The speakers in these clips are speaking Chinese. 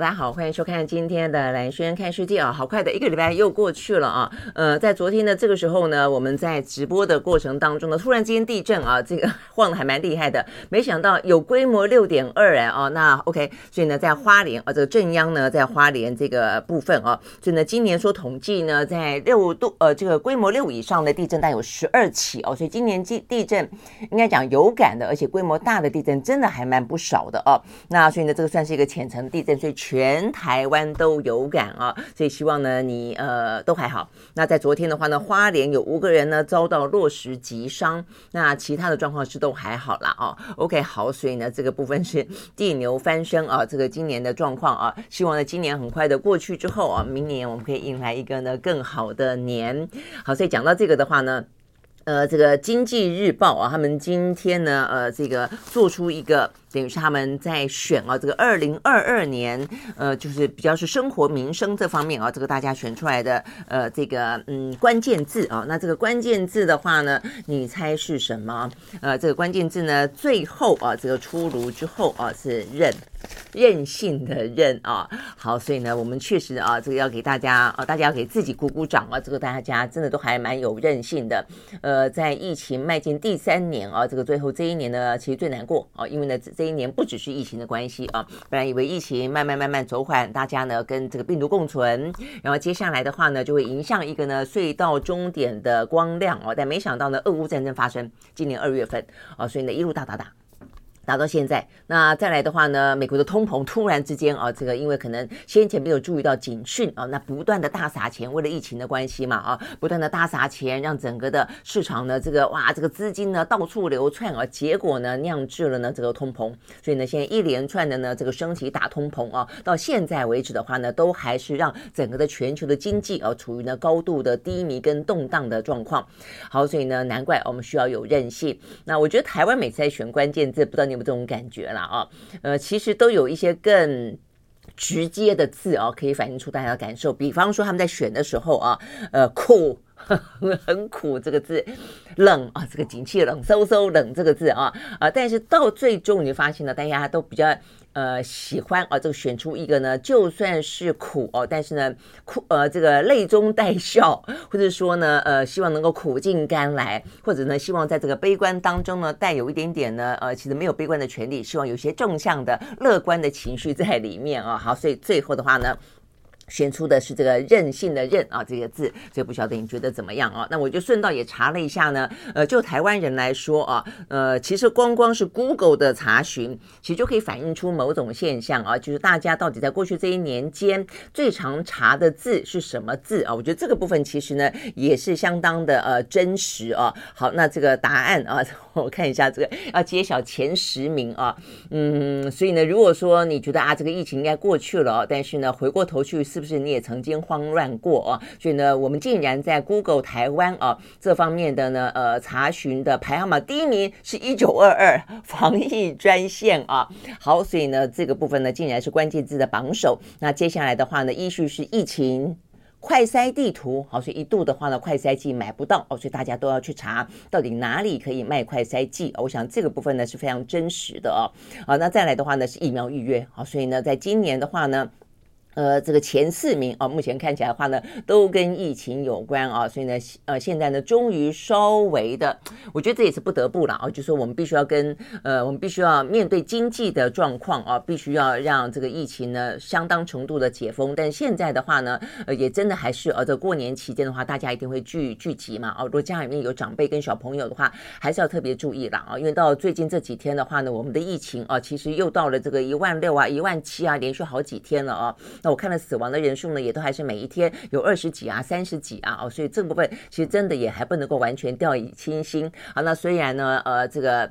大家好，欢迎收看今天的兰轩看世界啊！好快的一个礼拜又过去了啊！呃，在昨天的这个时候呢，我们在直播的过程当中呢，突然间地震啊，这个晃得还蛮厉害的。没想到有规模六点二哎哦，那 OK，所以呢，在花莲啊，这个震央呢在花莲这个部分啊，所以呢，今年说统计呢，在六度呃这个规模六以上的地震带有十二起哦，所以今年地地震应该讲有感的，而且规模大的地震真的还蛮不少的哦。那所以呢，这个算是一个浅层地震，所以。全台湾都有感啊，所以希望呢你呃都还好。那在昨天的话呢，花莲有五个人呢遭到落石击伤，那其他的状况是都还好啦哦。OK 好，所以呢这个部分是地牛翻身啊，这个今年的状况啊，希望呢今年很快的过去之后啊，明年我们可以迎来一个呢更好的年。好，所以讲到这个的话呢。呃，这个经济日报啊，他们今天呢，呃，这个做出一个等于是他们在选啊，这个二零二二年，呃，就是比较是生活民生这方面啊，这个大家选出来的呃，这个嗯关键字啊，那这个关键字的话呢，你猜是什么？呃，这个关键字呢，最后啊，这个出炉之后啊，是任。任性的任啊，好，所以呢，我们确实啊，这个要给大家啊，大家要给自己鼓鼓掌啊，这个大家真的都还蛮有韧性的。呃，在疫情迈进第三年啊，这个最后这一年呢，其实最难过啊，因为呢，这一年不只是疫情的关系啊，本来以为疫情慢慢慢慢走缓，大家呢跟这个病毒共存，然后接下来的话呢，就会迎向一个呢隧道终点的光亮哦，但没想到呢，俄乌战争发生，今年二月份啊，所以呢一路打打打。打到现在，那再来的话呢，美国的通膨突然之间啊，这个因为可能先前没有注意到警讯啊，那不断的大撒钱，为了疫情的关系嘛啊，不断的大撒钱，让整个的市场呢，这个哇，这个资金呢到处流窜啊，结果呢酿制了呢这个通膨，所以呢现在一连串的呢这个升级打通膨啊，到现在为止的话呢，都还是让整个的全球的经济啊处于呢高度的低迷跟动荡的状况。好，所以呢难怪我们需要有韧性。那我觉得台湾每次在选关键字，不知道你。这种感觉了啊，呃，其实都有一些更直接的字啊，可以反映出大家的感受。比方说他们在选的时候啊，呃，苦。很苦这个字，冷啊，这个景气冷飕飕冷这个字啊啊，但是到最终你就发现了，大家都比较呃喜欢啊，这个选出一个呢，就算是苦哦，但是呢苦呃这个泪中带笑，或者说呢呃希望能够苦尽甘来，或者呢希望在这个悲观当中呢带有一点点呢呃其实没有悲观的权利，希望有些正向的乐观的情绪在里面啊。好，所以最后的话呢。选出的是这个任性的任啊，这个字，所以不晓得你觉得怎么样啊？那我就顺道也查了一下呢，呃，就台湾人来说啊，呃，其实光光是 Google 的查询，其实就可以反映出某种现象啊，就是大家到底在过去这一年间最常查的字是什么字啊？我觉得这个部分其实呢也是相当的呃真实啊。好，那这个答案啊，我看一下这个要揭晓前十名啊，嗯，所以呢，如果说你觉得啊这个疫情应该过去了，但是呢回过头去是。是不是你也曾经慌乱过啊？所以呢，我们竟然在 Google 台湾啊这方面的呢呃查询的排行榜第一名是一九二二防疫专线啊。好，所以呢这个部分呢竟然是关键字的榜首。那接下来的话呢，依序是疫情快筛地图。好，所以一度的话呢，快筛剂买不到哦，所以大家都要去查到底哪里可以卖快筛剂。我想这个部分呢是非常真实的哦。好，那再来的话呢是疫苗预约。好，所以呢在今年的话呢。呃，这个前四名啊，目前看起来的话呢，都跟疫情有关啊，所以呢，呃，现在呢，终于稍微的，我觉得这也是不得不了啊，就是说我们必须要跟呃，我们必须要面对经济的状况啊，必须要让这个疫情呢相当程度的解封。但现在的话呢，呃，也真的还是呃，这过年期间的话，大家一定会聚聚集嘛啊，如果家里面有长辈跟小朋友的话，还是要特别注意了啊，因为到最近这几天的话呢，我们的疫情啊，其实又到了这个一万六啊、一万七啊，连续好几天了啊。那我看了死亡的人数呢，也都还是每一天有二十几啊、三十几啊，哦，所以这部分其实真的也还不能够完全掉以轻心。好，那虽然呢，呃，这个。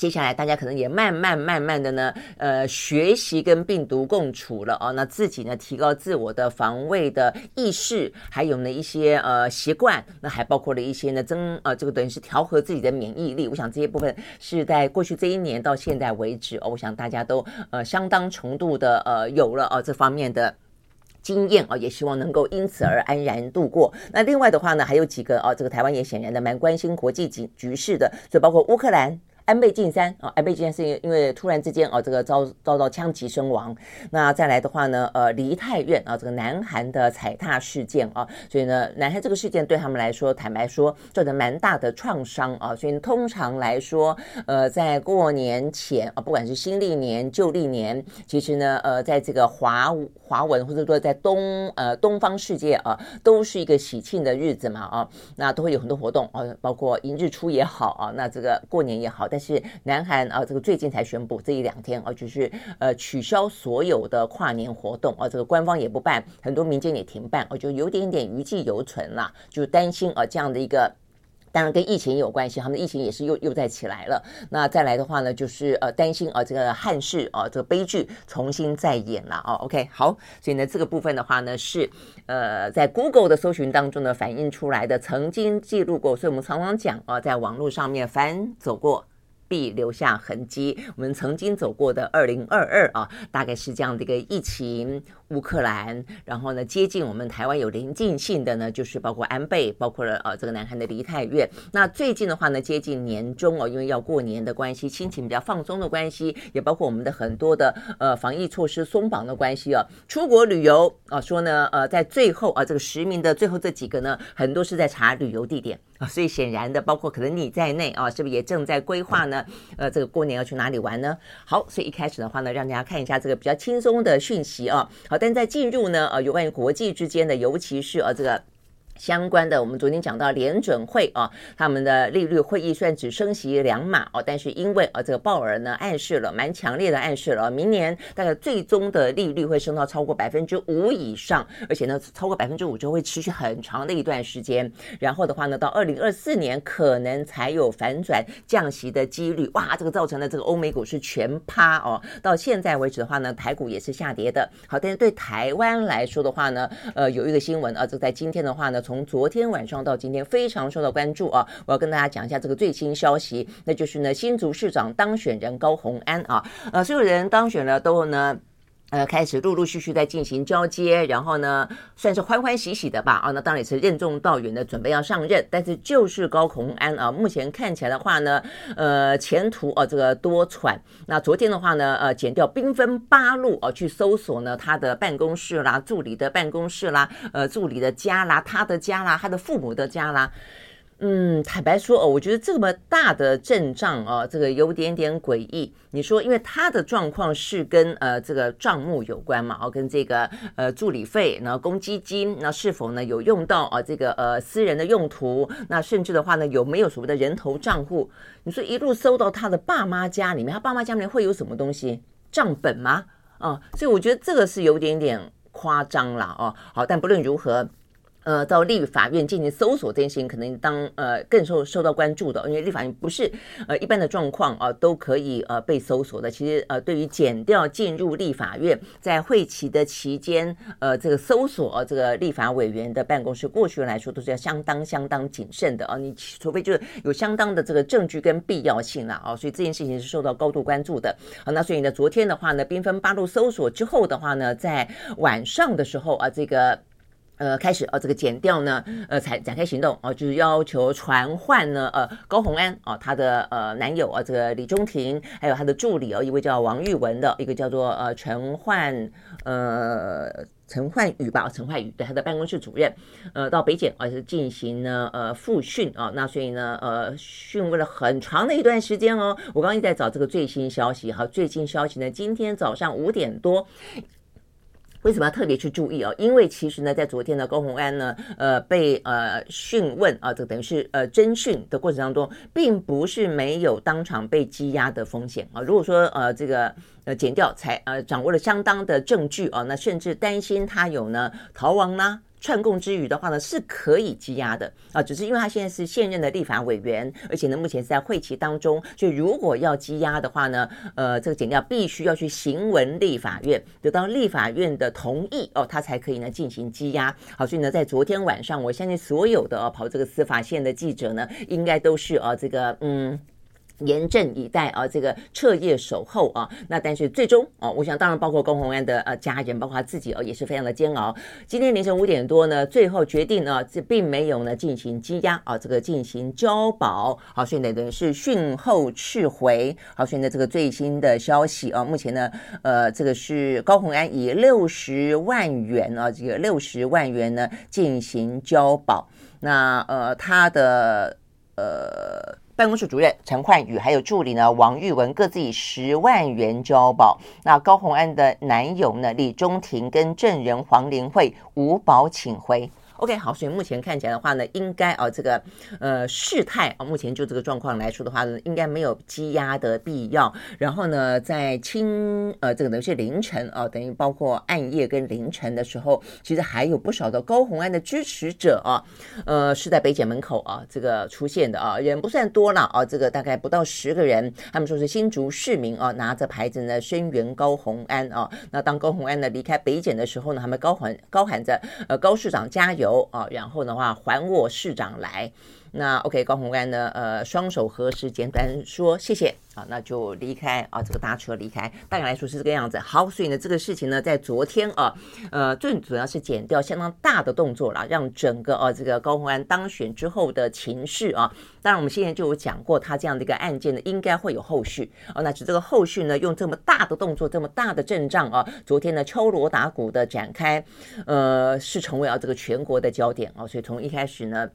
接下来大家可能也慢慢慢慢的呢，呃，学习跟病毒共处了哦，那自己呢提高自我的防卫的意识，还有呢一些呃习惯，那还包括了一些呢增呃这个等于是调和自己的免疫力。我想这些部分是在过去这一年到现在为止哦，我想大家都呃相当程度的呃有了哦这方面的经验啊，也希望能够因此而安然度过。那另外的话呢，还有几个啊，这个台湾也显然的蛮关心国际局局势的，所以包括乌克兰。安倍晋三啊，安倍晋三是因为突然之间啊，这个遭遭到枪击身亡。那再来的话呢，呃，梨泰院啊，这个南韩的踩踏事件啊，所以呢，南韩这个事件对他们来说，坦白说，造成蛮大的创伤啊。所以通常来说，呃，在过年前啊，不管是新历年、旧历年，其实呢，呃，在这个华华文或者说在东呃东方世界啊，都是一个喜庆的日子嘛啊，那都会有很多活动啊，包括迎日出也好啊，那这个过年也好，但是南韩啊，这个最近才宣布这一两天啊，就是呃取消所有的跨年活动啊，这个官方也不办，很多民间也停办，我就有点点余悸犹存了，就担心啊这样的一个。当然跟疫情有关系，他们的疫情也是又又再起来了。那再来的话呢，就是呃担心啊这个憾事啊这个悲剧重新再演了哦。OK，好，所以呢这个部分的话呢是呃在 Google 的搜寻当中呢反映出来的，曾经记录过，所以我们常常讲啊，在网络上面翻走过。必留下痕迹。我们曾经走过的二零二二啊，大概是这样的一个疫情，乌克兰，然后呢，接近我们台湾有临近性的呢，就是包括安倍，包括了呃这个南韩的梨泰院。那最近的话呢，接近年终哦，因为要过年的关系，心情比较放松的关系，也包括我们的很多的呃防疫措施松绑的关系啊，出国旅游啊，说呢呃在最后啊这个实名的最后这几个呢，很多是在查旅游地点。啊，所以显然的，包括可能你在内啊，是不是也正在规划呢？呃，这个过年要去哪里玩呢？好，所以一开始的话呢，让大家看一下这个比较轻松的讯息啊。好，但在进入呢，呃，有关于国际之间的，尤其是呃这个。相关的，我们昨天讲到联准会啊，他们的利率会议虽然只升息两码哦，但是因为啊这个鲍尔呢暗示了蛮强烈的暗示了，明年大概最终的利率会升到超过百分之五以上，而且呢超过百分之五就会持续很长的一段时间。然后的话呢，到二零二四年可能才有反转降息的几率。哇，这个造成了这个欧美股市全趴哦。到现在为止的话呢，台股也是下跌的。好，但是对台湾来说的话呢，呃，有一个新闻啊，就在今天的话呢。从昨天晚上到今天，非常受到关注啊！我要跟大家讲一下这个最新消息，那就是呢，新竹市长当选人高鸿安啊，呃，所有人当选了都呢。呃，开始陆陆续续在进行交接，然后呢，算是欢欢喜喜的吧。啊，那当然也是任重道远的准备要上任。但是就是高虹安啊，目前看起来的话呢，呃，前途啊这个多舛。那昨天的话呢，呃，检调兵分八路啊，去搜索呢他的办公室啦、助理的办公室啦、呃，助理的家啦、他的家啦、他的父母的家啦。嗯，坦白说哦，我觉得这么大的阵仗啊，这个有点点诡异。你说，因为他的状况是跟呃这个账目有关嘛，哦，跟这个呃助理费，然后公积金，那是否呢有用到啊这个呃私人的用途？那甚至的话呢，有没有所谓的人头账户？你说一路搜到他的爸妈家里面，他爸妈家里面会有什么东西？账本吗？啊，所以我觉得这个是有点点夸张了哦。好，但不论如何。呃，到立法院进行搜索这件事情，可能当呃更受受到关注的，因为立法院不是呃一般的状况啊，都可以呃被搜索的。其实呃，对于检调进入立法院，在会期的期间，呃，这个搜索、呃、这个立法委员的办公室，过去来说都是要相当相当谨慎的啊。你除非就是有相当的这个证据跟必要性了啊，所以这件事情是受到高度关注的。好，那所以呢，昨天的话呢，兵分八路搜索之后的话呢，在晚上的时候啊，这个。呃，开始、哦，这个检调呢，呃，才展开行动哦，就是要求传唤呢，呃，高虹安啊、哦，他的呃男友啊，这个李中庭，还有他的助理哦，一位叫王玉文的，一个叫做呃陈焕呃陈焕宇吧，陈焕宇对他的办公室主任，呃，到北检啊，是进行呢呃复讯啊、那所以呢呃讯问了很长的一段时间哦，我刚刚一直在找这个最新消息哈，最新消息呢，今天早上五点多。为什么要特别去注意哦？因为其实呢，在昨天呢高洪安呢，呃，被呃讯问啊，这等于是呃侦讯的过程当中，并不是没有当场被羁押的风险啊。如果说呃这个呃剪掉才呃掌握了相当的证据啊，那甚至担心他有呢逃亡啦。串供之余的话呢，是可以羁押的啊，只是因为他现在是现任的立法委员，而且呢，目前是在会期当中，所以如果要羁押的话呢，呃，这个检调必须要去行文立法院，得到立法院的同意哦，他才可以呢进行羁押。好，所以呢，在昨天晚上，我相信所有的、跑这个司法线的记者呢，应该都是啊，这个嗯。严阵以待啊，这个彻夜守候啊，那但是最终啊，我想当然包括高虹安的呃家人，包括他自己哦，也是非常的煎熬。今天凌晨五点多呢，最后决定呢，这并没有呢进行羁押啊，这个进行交保，好，所以呢等于是讯后撤回。好，所以呢这个最新的消息啊，目前呢呃这个是高虹安以六十万元啊，这个六十万元呢进行交保。那呃他的呃。办公室主任陈焕宇还有助理呢王玉文各自以十万元交保。那高虹安的男友呢李中庭跟证人黄玲慧无保请回。OK，好，所以目前看起来的话呢，应该啊，这个呃事态啊，目前就这个状况来说的话呢，应该没有积压的必要。然后呢，在清呃这个等于是凌晨啊，等于包括暗夜跟凌晨的时候，其实还有不少的高虹安的支持者啊，呃是在北检门口啊这个出现的啊，人不算多了啊，这个大概不到十个人。他们说是新竹市民啊，拿着牌子呢声援高虹安啊。那当高虹安呢离开北检的时候呢，他们高喊高喊着呃高市长加油。啊，然后的话，还我市长来。那 OK，高虹安呢？呃，双手合十，简单说谢谢啊，那就离开啊，这个搭车离开。大概来说是这个样子。好，所以呢，这个事情呢，在昨天啊，呃，最主要是减掉相当大的动作了，让整个啊这个高虹安当选之后的情势啊，当然我们现在就有讲过，他这样的一个案件呢，应该会有后续啊。那指这个后续呢，用这么大的动作，这么大的阵仗啊，昨天呢敲锣打鼓的展开，呃，是成为啊这个全国的焦点啊。所以从一开始呢。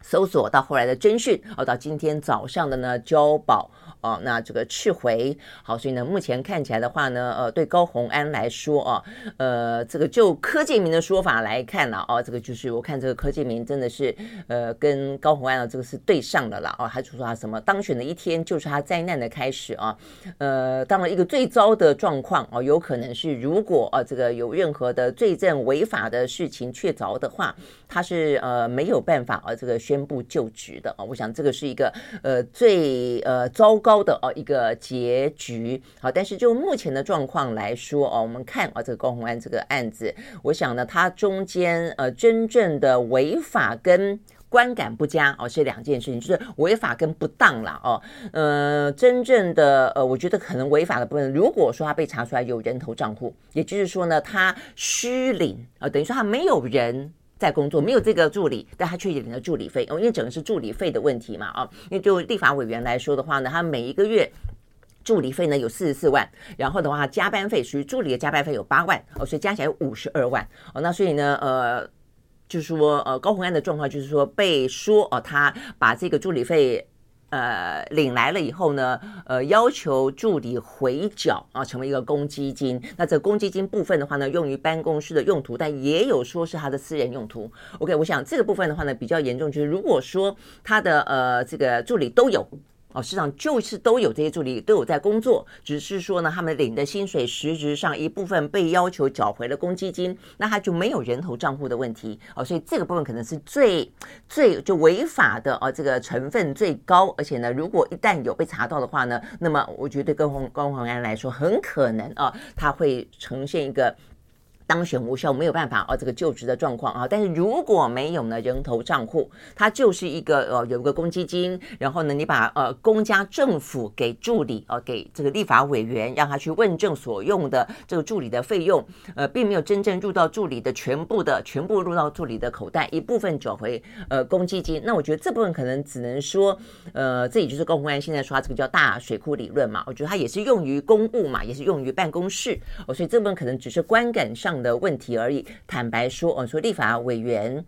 搜索到后来的侦讯，哦，到今天早上的呢交保。哦，那这个撤回好，所以呢，目前看起来的话呢，呃，对高虹安来说啊，呃，这个就柯建铭的说法来看了，哦，这个就是我看这个柯建铭真的是，呃，跟高虹安的这个是对上的了，哦，他就说他什么当选的一天就是他灾难的开始啊，呃，当然一个最糟的状况哦，有可能是如果啊这个有任何的罪证违法的事情确凿的话，他是呃没有办法啊这个宣布就职的啊，我想这个是一个呃最呃糟糕。的哦一个结局好，但是就目前的状况来说哦，我们看啊这个高虹安这个案子，我想呢，它中间呃真正的违法跟观感不佳哦是两件事情，就是违法跟不当了哦，呃真正的呃我觉得可能违法的部分，如果说他被查出来有人头账户，也就是说呢他虚领啊，等于说他没有人。在工作没有这个助理，但他却领了助理费哦，因为整个是助理费的问题嘛啊，因为就立法委员来说的话呢，他每一个月助理费呢有四十四万，然后的话加班费属于助理的加班费有八万哦，所以加起来五十二万哦，那所以呢呃，就是说呃高洪安的状况就是说被说哦，他把这个助理费。呃，领来了以后呢，呃，要求助理回缴啊，成为一个公积金。那这公积金部分的话呢，用于办公室的用途，但也有说是他的私人用途。OK，我想这个部分的话呢，比较严重，就是如果说他的呃这个助理都有。哦，市场就是都有这些助理都有在工作，只是说呢，他们领的薪水实质上一部分被要求缴回了公积金，那他就没有人头账户的问题哦，所以这个部分可能是最最就违法的哦，这个成分最高，而且呢，如果一旦有被查到的话呢，那么我觉得对高虹高虹安来说，很可能啊，他会呈现一个。当选无效，没有办法啊，这个就职的状况啊。但是如果没有呢，人头账户，它就是一个呃，有一个公积金，然后呢，你把呃公家政府给助理啊，给这个立法委员，让他去问政所用的这个助理的费用，呃，并没有真正入到助理的全部的全部入到助理的口袋，一部分转回呃公积金。那我觉得这部分可能只能说，呃，这也就是高虹安现在说这个叫大水库理论嘛。我觉得它也是用于公务嘛，也是用于办公室，哦，所以这部分可能只是观感上的问题而已。坦白说，我说立法委员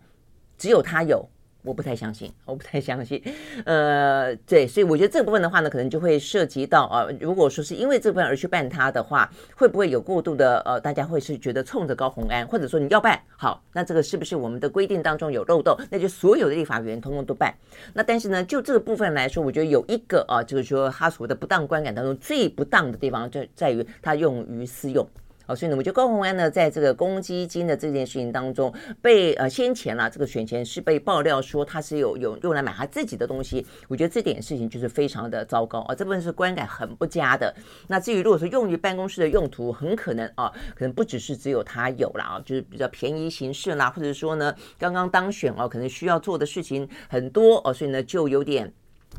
只有他有，我不太相信，我不太相信。呃，对，所以我觉得这部分的话呢，可能就会涉及到啊，如果说是因为这部分而去办他的话，会不会有过度的呃，大家会是觉得冲着高红安，或者说你要办好，那这个是不是我们的规定当中有漏洞？那就所有的立法委员通通都办。那但是呢，就这个部分来说，我觉得有一个啊，就是说他所谓的不当观感当中最不当的地方，就在于他用于私用。所以呢，我觉得高虹安呢，在这个公积金的这件事情当中，被呃先前啦，这个选前是被爆料说他是有有用来买他自己的东西，我觉得这点事情就是非常的糟糕啊，这部分是观感很不佳的。那至于如果说用于办公室的用途，很可能啊，可能不只是只有他有了啊，就是比较便宜形式啦，或者说呢，刚刚当选哦，可能需要做的事情很多哦，所以呢，就有点。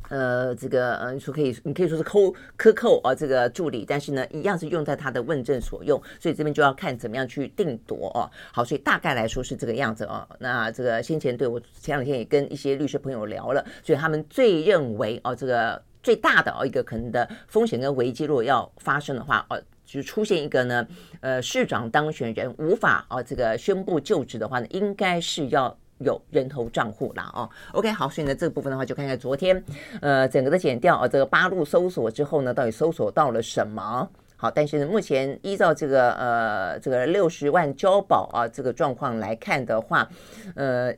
呃，这个呃，你说可以，你可以说是扣克扣啊，这个助理，但是呢，一样是用在他的问政所用，所以这边就要看怎么样去定夺哦。好，所以大概来说是这个样子哦。那这个先前对我前两天也跟一些律师朋友聊了，所以他们最认为哦，这个最大的哦一个可能的风险跟危机，如果要发生的话哦，就出现一个呢，呃，市长当选人无法哦这个宣布就职的话呢，应该是要。有人头账户啦哦，OK 好，所以呢这个部分的话就看看昨天，呃整个的减掉啊，这个八路搜索之后呢，到底搜索到了什么？好，但是目前依照这个呃这个六十万交保啊这个状况来看的话，呃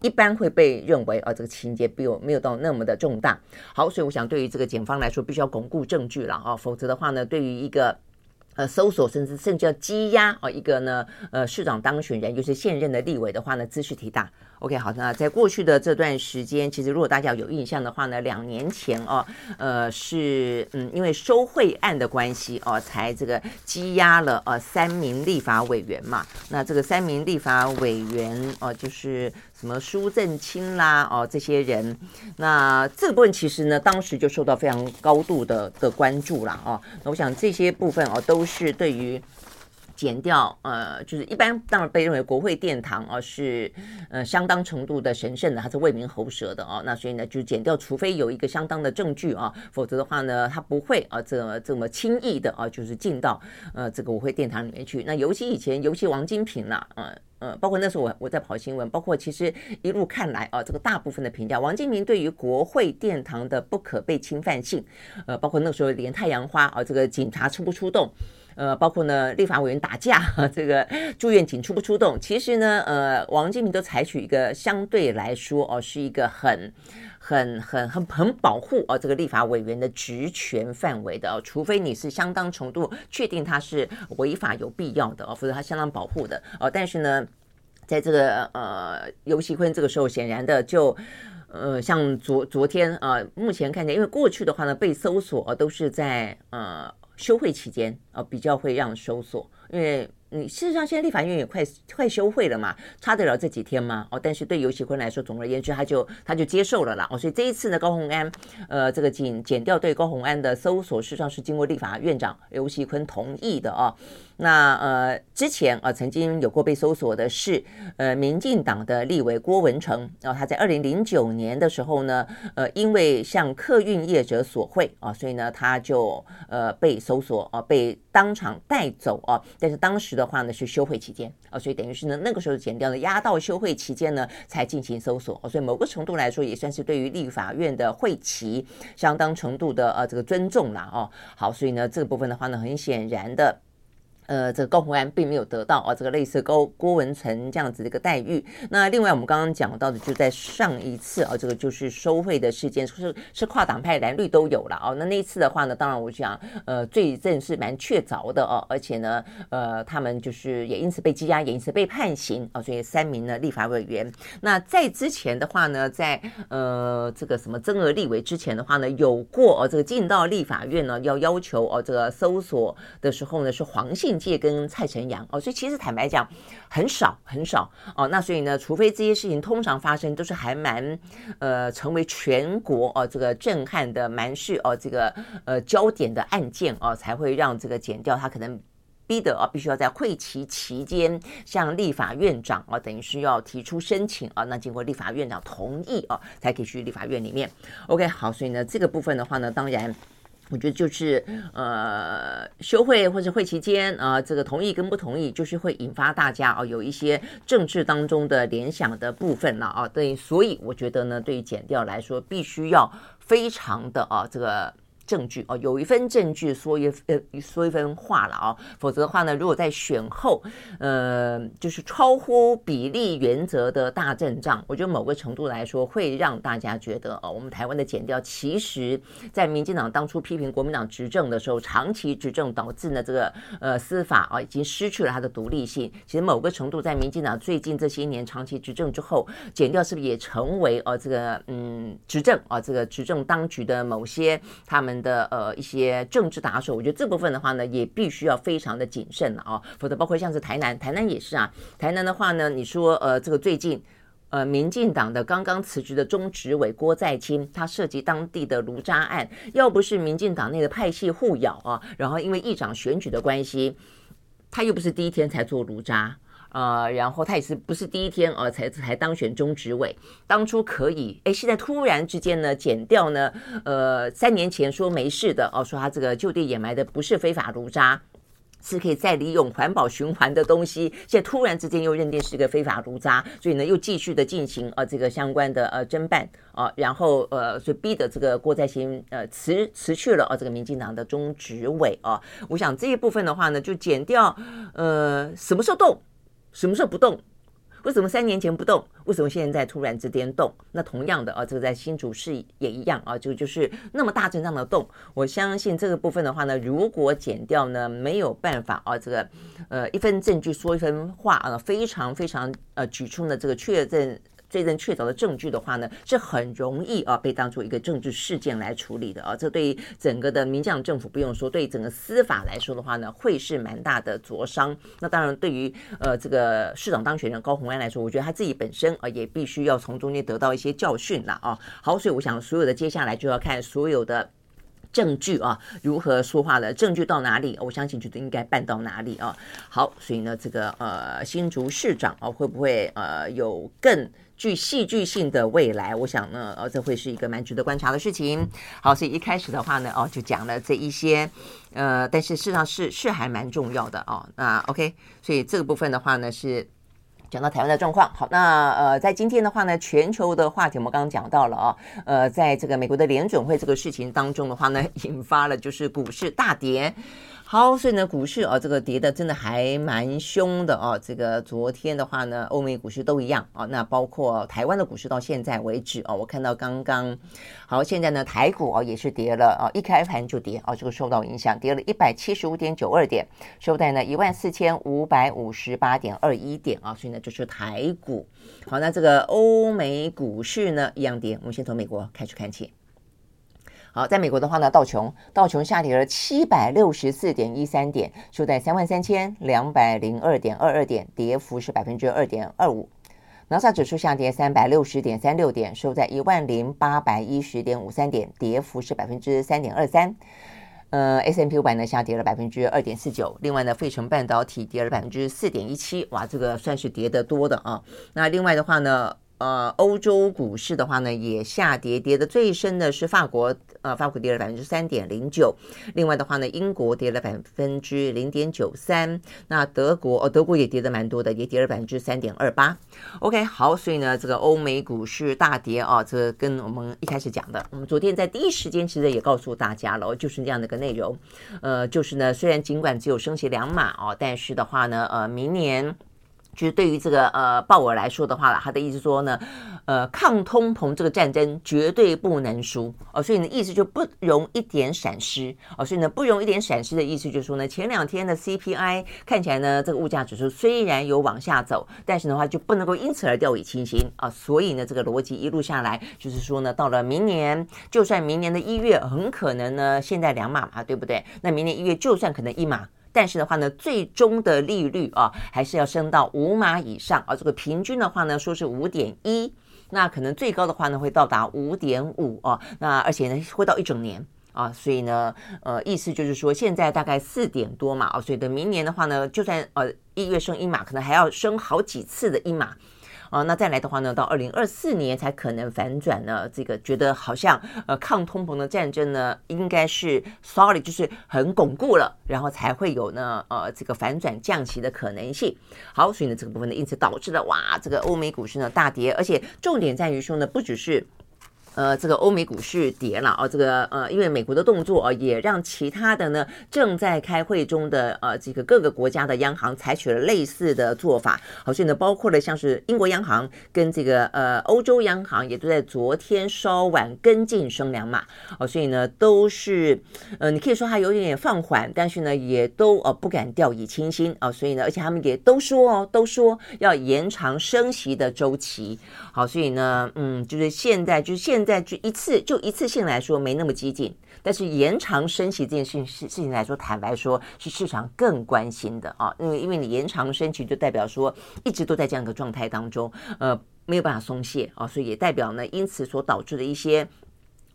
一般会被认为啊这个情节没有没有到那么的重大。好，所以我想对于这个检方来说，必须要巩固证据了啊，否则的话呢，对于一个。呃，搜索甚至甚至要羁押哦，一个呢，呃，市长当选人、就是现任的立委的话呢，兹事体大。OK，好，那在过去的这段时间，其实如果大家有印象的话呢，两年前哦，呃，是嗯，因为收贿案的关系哦，才这个羁押了呃三名立法委员嘛。那这个三名立法委员哦，就是。什么苏正清啦，哦，这些人，那这个部分其实呢，当时就受到非常高度的的关注了，哦，那我想这些部分哦，都是对于。减掉，呃，就是一般当然被认为国会殿堂啊是呃相当程度的神圣的，它是为民喉舌的哦。那所以呢，就减掉，除非有一个相当的证据啊，否则的话呢，他不会啊这么这么轻易的啊，就是进到呃这个国会殿堂里面去。那尤其以前，尤其王金平啦，呃呃，包括那时候我我在跑新闻，包括其实一路看来啊，这个大部分的评价，王金平对于国会殿堂的不可被侵犯性，呃，包括那时候连太阳花啊，这个警察出不出动？呃，包括呢，立法委员打架，这个驻院警出不出动？其实呢，呃，王金平都采取一个相对来说哦，是一个很、很、很、很、很保护哦，这个立法委员的职权范围的哦，除非你是相当程度确定他是违法有必要的哦，否则他相当保护的哦。但是呢，在这个呃游锡坤这个时候，显然的就呃，像昨昨天啊、呃，目前看见，因为过去的话呢，被搜索都是在呃。休会期间啊，比较会让搜索，因为你事实上现在立法院也快快休会了嘛，差得了这几天吗？哦，但是对游锡坤来说，总而言之，他就他就接受了啦。哦，所以这一次呢，高鸿安，呃，这个减减掉对高鸿安的搜索，事实上是经过立法院长游锡坤同意的哦。那呃，之前啊、呃，曾经有过被搜索的是呃，民进党的立委郭文成，然、后他在二零零九年的时候呢，呃，因为向客运业者索贿啊、所以呢，他就呃被搜索啊、被当场带走啊、但是当时的话呢是休会期间啊、所以等于是呢那个时候减掉了压到休会期间呢才进行搜索、所以某个程度来说也算是对于立法院的会期相当程度的呃这个尊重了哦、好，所以呢这个部分的话呢，很显然的。呃，这个高虹安并没有得到啊，这个类似高郭文成这样子的一个待遇。那另外我们刚刚讲到的，就在上一次啊，这个就是收贿的事件，是是跨党派蓝绿都有了哦。那那一次的话呢，当然我想，呃，罪证是蛮确凿的哦，而且呢，呃，他们就是也因此被羁押，也因此被判刑啊。所以三名呢立法委员。那在之前的话呢，在呃这个什么增额立委之前的话呢，有过哦，这个进到立法院呢，要要求哦，这个搜索的时候呢，是黄姓信介跟蔡成阳哦，所以其实坦白讲很少很少哦，那所以呢，除非这些事情通常发生都是还蛮呃成为全国哦这个震撼的蛮是哦这个呃焦点的案件哦，才会让这个减掉他可能逼得啊必须要在会期期间向立法院长啊等于是要提出申请啊，那经过立法院长同意啊才可以去立法院里面。OK 好，所以呢这个部分的话呢，当然。我觉得就是呃，休会或者会期间啊、这个同意跟不同意，就是会引发大家啊、哦、有一些政治当中的联想的部分了啊。对，所以我觉得呢，对于减掉来说，必须要非常的啊这个证据哦，有一分证据说一呃说一分话了啊，否则的话呢，如果在选后呃就是超乎比例原则的大阵仗，我觉得某个程度来说会让大家觉得哦，我们台湾的检调其实，在民进党当初批评国民党执政的时候，长期执政导致呢这个呃司法啊已经失去了它的独立性。其实某个程度，在民进党最近这些年长期执政之后，检调是不是也成为哦这个嗯执政啊这个执政当局的某些他们。的呃一些政治打手，我觉得这部分的话呢，也必须要非常的谨慎了啊，否则包括像是台南，台南也是啊，台南的话呢，你说呃这个最近呃民进党的刚刚辞职的中执委郭在清，他涉及当地的卢渣案，要不是民进党内的派系互咬啊，然后因为议长选举的关系，他又不是第一天才做卢渣。呃，然后他也是不是第一天呃才才当选中执委，当初可以，哎，现在突然之间呢，减掉呢，呃，三年前说没事的哦，说他这个就地掩埋的不是非法炉渣，是可以再利用环保循环的东西，现在突然之间又认定是一个非法炉渣，所以呢又继续的进行呃这个相关的呃侦办啊、然后呃所以逼得这个郭在清呃辞辞去了啊、呃、这个民进党的中执委啊，我想这一部分的话呢，就减掉呃什么时候动？什么时候不动？为什么三年前不动？为什么现在突然之间动？那同样的啊，这个在新主市也一样啊，就就是那么大阵仗的动。我相信这个部分的话呢，如果减掉呢没有办法啊，这个呃一分证据说一分话啊，非常非常呃举出呢这个确认。确认确凿的证据的话呢，是很容易啊被当做一个政治事件来处理的啊。这对于整个的民进党政府不用说，对于整个司法来说的话呢，会是蛮大的灼伤。那当然，对于呃这个市长当选人高虹安来说，我觉得他自己本身啊也必须要从中间得到一些教训了啊。好，所以我想所有的接下来就要看所有的证据啊如何说话了，证据到哪里，我相信就应该办到哪里啊。好，所以呢，这个呃新竹市长啊会不会呃有更具戏剧性的未来，我想呢，呃，这会是一个蛮值得观察的事情。好，所以一开始的话呢，哦，就讲了这一些，呃，但是事实上是是还蛮重要的哦。那 OK，所以这个部分的话呢，是讲到台湾的状况。好，那呃，在今天的话呢，全球的话题我们刚刚讲到了啊，呃，在这个美国的联准会这个事情当中的话呢，引发了就是股市大跌。好，所以呢，股市啊，这个跌的真的还蛮凶的哦。这个昨天的话呢，欧美股市都一样啊。那包括台湾的股市到现在为止啊，我看到刚刚好，现在呢，台股啊也是跌了啊，一开盘就跌啊，这个受到影响，跌了一百七十五点九二点，收在呢一万四千五百五十八点二一点啊。所以呢，就是台股。好，那这个欧美股市呢一样跌。我们先从美国开始看起。好，在美国的话呢，道琼道琼下跌了七百六十四点一三点，收在三万三千两百零二点二二点，跌幅是百分之二点二五。纳斯达克指数下跌三百六十点三六点，收在一万零八百一十点五三点，跌幅是百分之三点二三。呃，S M P 五百呢下跌了百分之二点四九，另外呢，费城半导体跌了百分之四点一七，哇，这个算是跌得多的啊。那另外的话呢，呃，欧洲股市的话呢，也下跌，跌的最深的是法国，呃，法国跌了百分之三点零九。另外的话呢，英国跌了百分之零点九三。那德国，哦，德国也跌的蛮多的，也跌了百分之三点二八。OK，好，所以呢，这个欧美股市大跌啊，这跟我们一开始讲的，我们昨天在第一时间其实也告诉大家了，就是这样的一个内容。呃，就是呢，虽然尽管只有升息两码哦，但是的话呢，呃，明年。就是对于这个呃鲍尔来说的话，他的意思说呢，呃，抗通膨这个战争绝对不能输哦，所以呢，意思就不容一点闪失哦，所以呢，不容一点闪失的意思就是说呢，前两天的 CPI 看起来呢，这个物价指数虽然有往下走，但是的话就不能够因此而掉以轻心啊，所以呢，这个逻辑一路下来就是说呢，到了明年，就算明年的一月很可能呢，现在两码嘛，对不对？那明年一月就算可能一码。但是的话呢，最终的利率啊，还是要升到五码以上啊。这个平均的话呢，说是五点一，那可能最高的话呢，会到达五点五啊。那而且呢，会到一整年啊。所以呢，呃，意思就是说，现在大概四点多嘛啊。所以等明年的话呢，就算呃一月升一码，可能还要升好几次的一码。啊，那再来的话呢，到二零二四年才可能反转呢。这个觉得好像呃抗通膨的战争呢，应该是 sorry 就是很巩固了，然后才会有呢呃这个反转降息的可能性。好，所以呢这个部分呢，因此导致了哇这个欧美股市呢大跌，而且重点在于说呢，不只是。呃，这个欧美股市跌了啊，这个呃，因为美国的动作啊，也让其他的呢正在开会中的呃这个各个国家的央行采取了类似的做法。好，所以呢，包括了像是英国央行跟这个呃欧洲央行也都在昨天稍晚跟进升两码。哦，所以呢，都是呃，你可以说它有点点放缓，但是呢，也都呃不敢掉以轻心啊。所以呢，而且他们也都说哦，都说要延长升息的周期。好，所以呢，嗯，就是现在，就是现。在就一次就一次性来说没那么激进，但是延长升息这件事情事事情来说，坦白说是市场更关心的啊，因为因为你延长升息就代表说一直都在这样一个状态当中，呃，没有办法松懈啊，所以也代表呢，因此所导致的一些。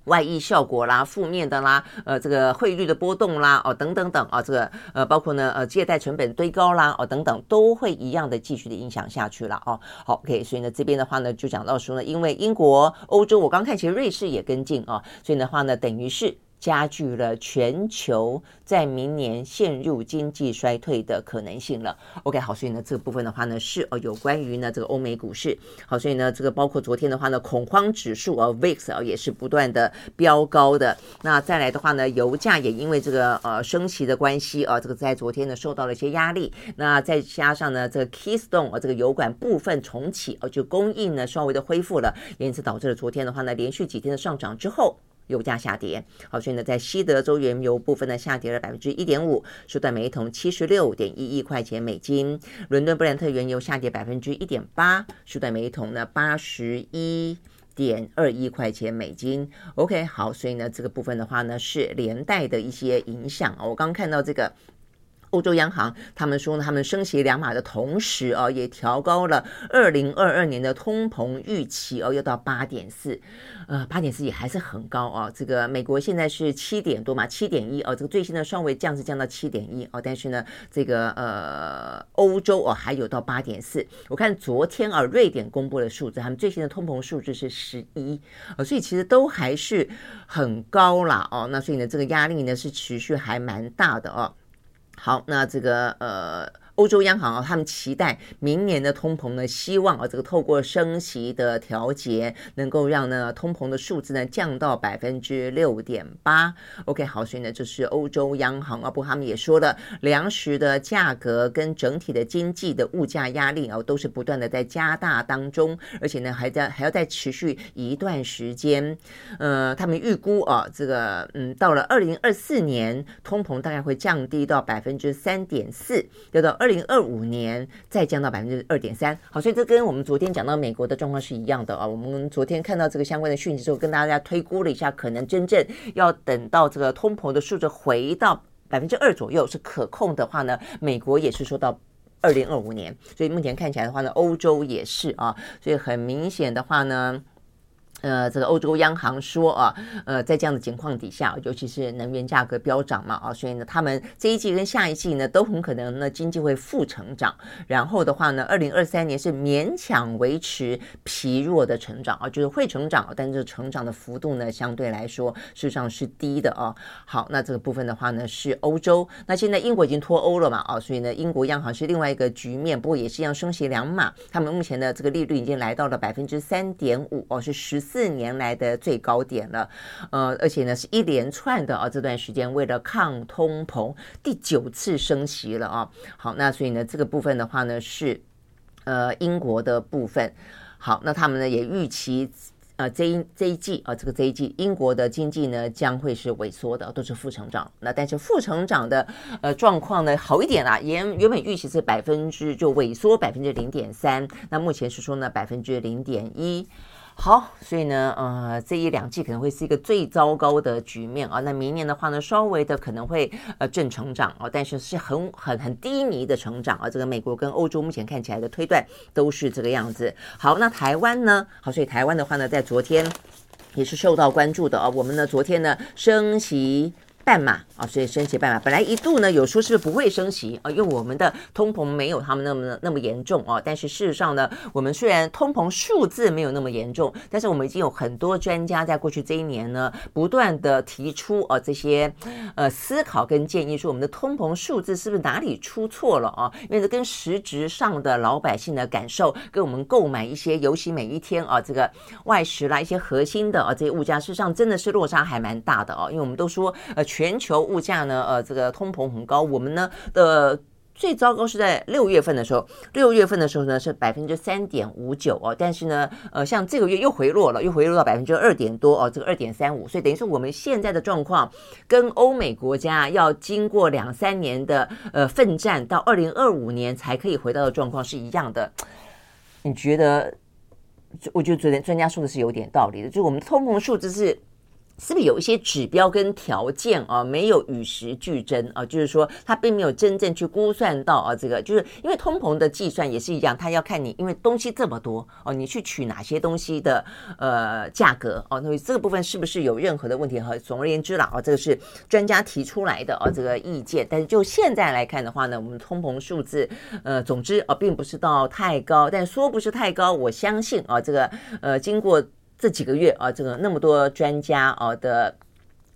外溢效果啦，负面的啦，呃，这个汇率的波动啦，哦，等等等啊，这个呃，包括呢，呃，借贷成本堆高啦，哦，等等，都会一样的继续的影响下去了哦。好，OK，所以呢，这边的话呢，就讲到说呢，因为英国、欧洲，我刚看其实瑞士也跟进啊，所以的话呢，等于是。加剧了全球在明年陷入经济衰退的可能性了。OK，好，所以呢，这个部分的话呢，是哦，有关于呢这个欧美股市。好，所以呢，这个包括昨天的话呢，恐慌指数啊，VIX 啊，也是不断的飙高的。那再来的话呢，油价也因为这个呃升息的关系啊，这个在昨天呢受到了一些压力。那再加上呢，这个 Keystone 啊，这个油管部分重启啊，就供应呢稍微的恢复了，因此导致了昨天的话呢，连续几天的上涨之后。油价下跌，好，所以呢，在西德州原油部分呢，下跌了百分之一点五，收在每一桶七十六点一一块钱美金。伦敦布兰特原油下跌百分之一点八，收在每一桶呢八十一点二一块钱美金。OK，好，所以呢，这个部分的话呢，是连带的一些影响啊。我刚看到这个。欧洲央行他们说呢，他们升息两码的同时啊，也调高了二零二二年的通膨预期哦，要到八点四，呃，八点四也还是很高啊。这个美国现在是七点多嘛，七点一哦，这个最新的双位降是降到七点一哦，但是呢，这个呃，欧洲哦还有到八点四。我看昨天啊，瑞典公布的数字，他们最新的通膨数字是十一哦，所以其实都还是很高啦哦。那所以呢，这个压力呢是持续还蛮大的哦。好，那这个呃。欧洲央行啊，他们期待明年的通膨呢，希望啊，这个透过升息的调节，能够让呢通膨的数字呢降到百分之六点八。OK，好，所以呢，这是欧洲央行啊，不过他们也说了，粮食的价格跟整体的经济的物价压力啊，都是不断的在加大当中，而且呢，还在还要再持续一段时间。呃，他们预估啊，这个嗯，到了二零二四年，通膨大概会降低到百分之三点四，要到二。零二五年再降到百分之二点三，好，所以这跟我们昨天讲到美国的状况是一样的啊。我们昨天看到这个相关的讯息之后，跟大家推估了一下，可能真正要等到这个通膨的数字回到百分之二左右是可控的话呢，美国也是说到二零二五年，所以目前看起来的话呢，欧洲也是啊，所以很明显的话呢。呃，这个欧洲央行说啊，呃，在这样的情况底下，尤其是能源价格飙涨嘛，啊，所以呢，他们这一季跟下一季呢，都很可能呢经济会负成长。然后的话呢，二零二三年是勉强维持疲弱的成长啊，就是会成长，但是成长的幅度呢，相对来说事实上是低的啊。好，那这个部分的话呢，是欧洲。那现在英国已经脱欧了嘛，啊，所以呢，英国央行是另外一个局面，不过也是一样升息两码。他们目前的这个利率已经来到了百分之三点五哦，是十。四年来的最高点了，呃，而且呢是一连串的啊，这段时间为了抗通膨，第九次升息了啊。好，那所以呢这个部分的话呢是呃英国的部分。好，那他们呢也预期呃这一这一季啊，这个这一季英国的经济呢将会是萎缩的，都是负成长。那但是负成长的呃状况呢好一点啦，原原本预期是百分之就萎缩百分之零点三，那目前是说呢百分之零点一。好，所以呢，呃，这一两季可能会是一个最糟糕的局面啊。那明年的话呢，稍微的可能会呃正成长啊，但是是很很很低迷的成长啊。这个美国跟欧洲目前看起来的推断都是这个样子。好，那台湾呢？好，所以台湾的话呢，在昨天也是受到关注的啊。我们呢，昨天呢升息。半码啊，所以升息半码。本来一度呢有说是不是不会升息啊，因为我们的通膨没有他们那么那么严重啊。但是事实上呢，我们虽然通膨数字没有那么严重，但是我们已经有很多专家在过去这一年呢，不断的提出啊这些呃思考跟建议，说我们的通膨数字是不是哪里出错了啊？因为这跟实质上的老百姓的感受，跟我们购买一些，尤其每一天啊这个外食啦一些核心的啊这些物价，事实上真的是落差还蛮大的啊。因为我们都说呃全球物价呢，呃，这个通膨很高。我们呢的最糟糕是在六月份的时候，六月份的时候呢是百分之三点五九哦，但是呢，呃，像这个月又回落了，又回落到百分之二点多哦，这个二点三五，所以等于说我们现在的状况跟欧美国家要经过两三年的呃奋战，到二零二五年才可以回到的状况是一样的。你觉得？我觉得昨天专家说的是有点道理的，就是我们的通膨数字是。是不是有一些指标跟条件啊，没有与时俱增啊？就是说，它并没有真正去估算到啊，这个就是因为通膨的计算也是一样，它要看你因为东西这么多哦，你去取哪些东西的呃价格哦，所以这个部分是不是有任何的问题？和总而言之啦，啊，这个是专家提出来的啊，这个意见。但是就现在来看的话呢，我们通膨数字呃，总之啊，并不是到太高，但说不是太高，我相信啊，这个呃，经过。这几个月啊，这个那么多专家啊的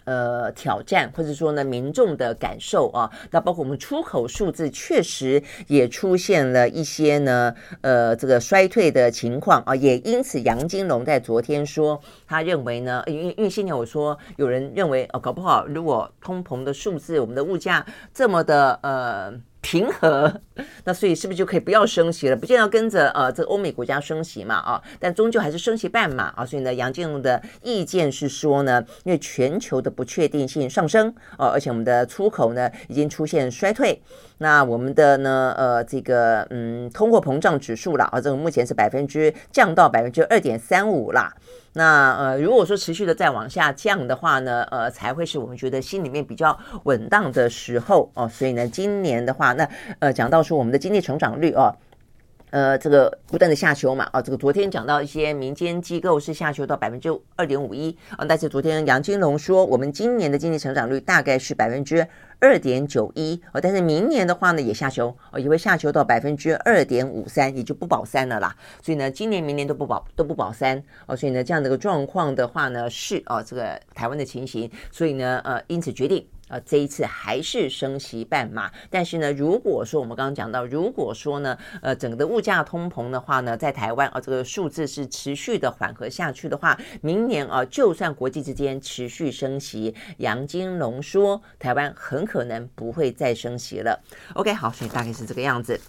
呃挑战，或者说呢民众的感受啊，那包括我们出口数字确实也出现了一些呢呃这个衰退的情况啊，也因此杨金龙在昨天说，他认为呢，因为因为先前我说有人认为哦，搞不好如果通膨的数字，我们的物价这么的呃。平和，那所以是不是就可以不要升息了？不见要跟着呃这个欧美国家升息嘛啊，但终究还是升息半码啊。所以呢，杨金龙的意见是说呢，因为全球的不确定性上升啊，而且我们的出口呢已经出现衰退，那我们的呢呃这个嗯通货膨胀指数了啊，这个目前是百分之降到百分之二点三五啦。那呃，如果说持续的再往下降的话呢，呃，才会是我们觉得心里面比较稳当的时候哦。所以呢，今年的话，那呃，讲到说我们的经济成长率哦，呃，这个不断的下修嘛，啊，这个昨天讲到一些民间机构是下修到百分之二点五一啊，但是昨天杨金龙说，我们今年的经济成长率大概是百分之。二点九一哦，但是明年的话呢，也下修哦，也会下修到百分之二点五三，也就不保三了啦。所以呢，今年、明年都不保都不保三哦。所以呢，这样的一个状况的话呢，是哦，这个台湾的情形。所以呢，呃，因此决定。啊，这一次还是升息半码，但是呢，如果说我们刚刚讲到，如果说呢，呃，整个的物价通膨的话呢，在台湾啊，这个数字是持续的缓和下去的话，明年啊，就算国际之间持续升息，杨金龙说，台湾很可能不会再升息了。OK，好，所以大概是这个样子。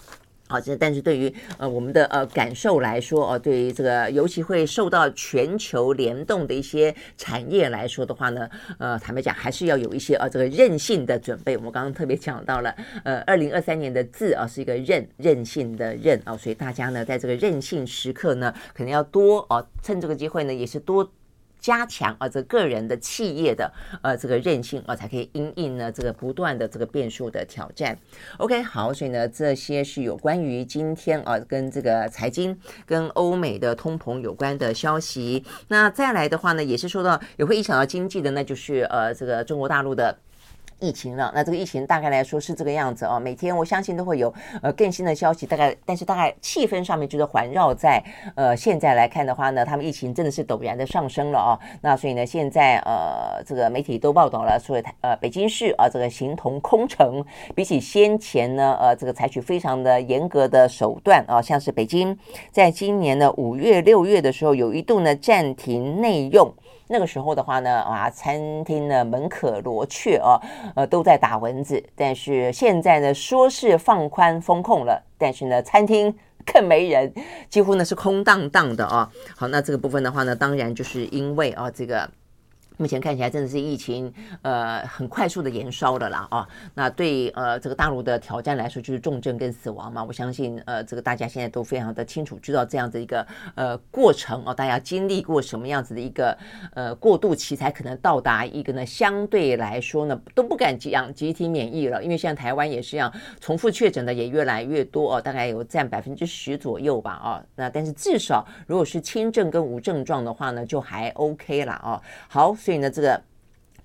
好，这但是对于呃我们的呃感受来说哦，对于这个尤其会受到全球联动的一些产业来说的话呢，呃，坦白讲还是要有一些呃这个韧性的准备。我们刚刚特别讲到了，呃，二零二三年的字啊是一个韧韧性的韧啊，所以大家呢在这个韧性时刻呢，可能要多哦，趁这个机会呢也是多。加强啊，这个人的企业的呃这个韧性啊，才可以因应呢这个不断的这个变数的挑战。OK，好，所以呢这些是有关于今天啊跟这个财经跟欧美的通膨有关的消息。那再来的话呢，也是说到也会影响到经济的，那就是呃这个中国大陆的。疫情了，那这个疫情大概来说是这个样子哦。每天我相信都会有呃更新的消息，大概但是大概气氛上面就是环绕在呃现在来看的话呢，他们疫情真的是陡然的上升了哦。那所以呢，现在呃这个媒体都报道了，说呃北京市啊这个形同空城，比起先前呢呃这个采取非常的严格的手段啊，像是北京在今年的五月六月的时候有一度呢暂停内用。那个时候的话呢，啊，餐厅呢门可罗雀啊，呃，都在打蚊子。但是现在呢，说是放宽风控了，但是呢，餐厅更没人，几乎呢是空荡荡的啊。好，那这个部分的话呢，当然就是因为啊，这个。目前看起来真的是疫情，呃，很快速的延烧的啦啊。那对呃这个大陆的挑战来说，就是重症跟死亡嘛。我相信呃这个大家现在都非常的清楚，知道这样子一个呃过程哦，大家经历过什么样子的一个呃过渡期，才可能到达一个呢相对来说呢都不敢讲集体免疫了，因为像台湾也是一样，重复确诊的也越来越多哦，大概有占百分之十左右吧啊。那但是至少如果是轻症跟无症状的话呢，就还 OK 了啊。好。所以呢，这个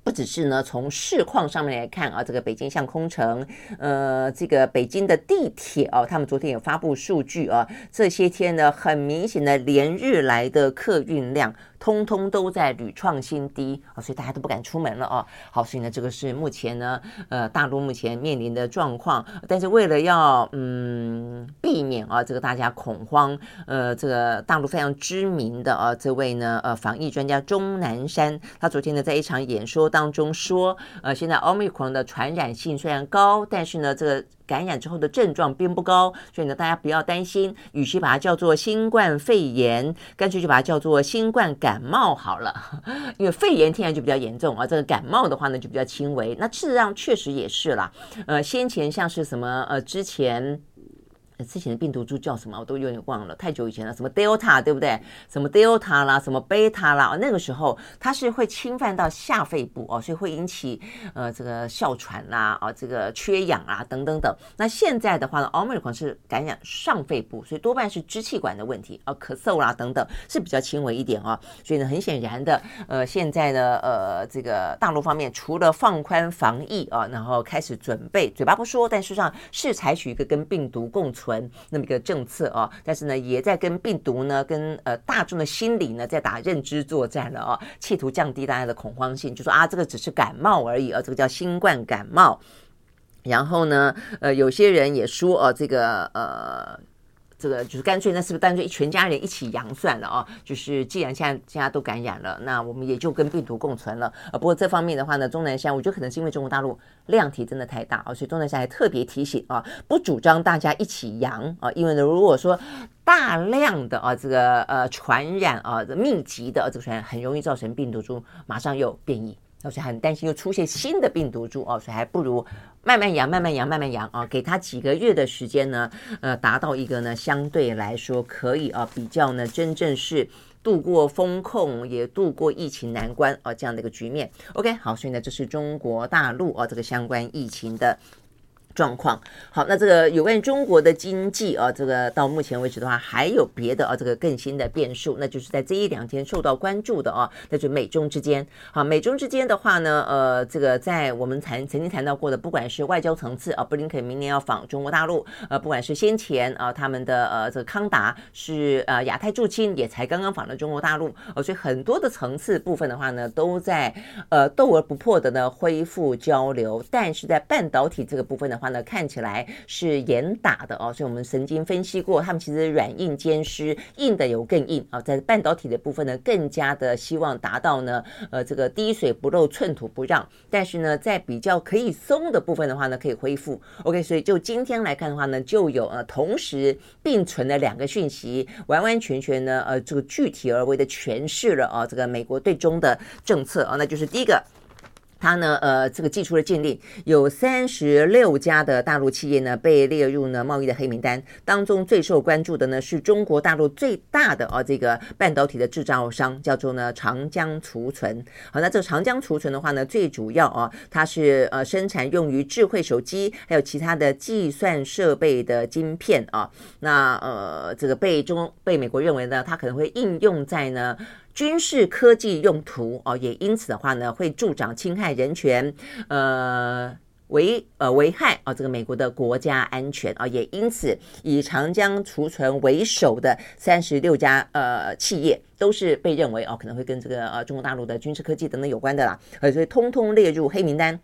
不只是呢，从市况上面来看啊，这个北京像空城，呃，这个北京的地铁哦，他们昨天有发布数据啊，这些天呢，很明显的连日来的客运量。通通都在屡创新低啊，所以大家都不敢出门了啊。好，所以呢，这个是目前呢，呃，大陆目前面临的状况。但是为了要嗯避免啊，这个大家恐慌，呃，这个大陆非常知名的啊这位呢，呃，防疫专家钟南山，他昨天呢在一场演说当中说，呃，现在奥密克戎的传染性虽然高，但是呢，这个。感染之后的症状并不高，所以呢，大家不要担心。与其把它叫做新冠肺炎，干脆就把它叫做新冠感冒好了。因为肺炎天然就比较严重啊，这个感冒的话呢就比较轻微。那事实上确实也是啦。呃，先前像是什么呃，之前。之前的病毒株叫什么？我都有点忘了，太久以前了。什么 Delta 对不对？什么 Delta 啦，什么 Beta 啦，那个时候它是会侵犯到下肺部哦，所以会引起呃这个哮喘啦，啊这个缺氧啊等等等。那现在的话呢，Omicron 是感染上肺部，所以多半是支气管的问题啊，咳嗽啦等等是比较轻微一点啊。所以呢，很显然的，呃，现在呢，呃，这个大陆方面除了放宽防疫啊，然后开始准备，嘴巴不说，但事实上是采取一个跟病毒共存。那么一个政策啊，但是呢，也在跟病毒呢，跟呃大众的心理呢，在打认知作战了啊，企图降低大家的恐慌性，就说啊，这个只是感冒而已啊，这个叫新冠感冒。然后呢，呃，有些人也说啊，这个呃。这个就是干脆，那是不是干脆全家人一起阳算了啊？就是既然现在大家都感染了，那我们也就跟病毒共存了啊。不过这方面的话呢，钟南山我觉得可能是因为中国大陆量体真的太大啊，所以钟南山还特别提醒啊，不主张大家一起阳啊，因为呢，如果说大量的啊这个呃传染啊密集的这个传染，很容易造成病毒株马上又变异。所以很担心又出现新的病毒株哦，所以还不如慢慢养，慢慢养，慢慢养啊，给他几个月的时间呢，呃，达到一个呢相对来说可以啊比较呢真正是度过风控也度过疫情难关啊这样的一个局面。OK，好，所以呢这是中国大陆啊这个相关疫情的。状况好，那这个有关于中国的经济啊，这个到目前为止的话，还有别的啊，这个更新的变数，那就是在这一两天受到关注的啊，那就美中之间。好，美中之间的话呢，呃，这个在我们谈曾经谈到过的，不管是外交层次啊，布林肯明年要访中国大陆，呃，不管是先前啊他们的呃这个康达是呃亚太驻青也才刚刚访了中国大陆，呃，所以很多的层次部分的话呢，都在呃斗而不破的呢恢复交流，但是在半导体这个部分呢。话呢，看起来是严打的哦，所以我们曾经分析过，他们其实软硬兼施，硬的有更硬啊，在半导体的部分呢，更加的希望达到呢，呃，这个滴水不漏，寸土不让。但是呢，在比较可以松的部分的话呢，可以恢复。OK，所以就今天来看的话呢，就有呃同时并存的两个讯息，完完全全呢，呃，这个具体而为的诠释了啊，这个美国对中的政策啊，那就是第一个。他呢，呃，这个寄出了禁令，有三十六家的大陆企业呢被列入呢贸易的黑名单，当中最受关注的呢是中国大陆最大的啊这个半导体的制造商，叫做呢长江储存。好，那这个长江储存的话呢，最主要啊，它是呃生产用于智慧手机还有其他的计算设备的晶片啊。那呃，这个被中被美国认为呢，它可能会应用在呢。军事科技用途哦，也因此的话呢，会助长侵害人权，呃，危呃危害啊，这个美国的国家安全啊，也因此以长江储存为首的三十六家呃企业，都是被认为哦，可能会跟这个呃中国大陆的军事科技等等有关的啦，呃，所以通通列入黑名单。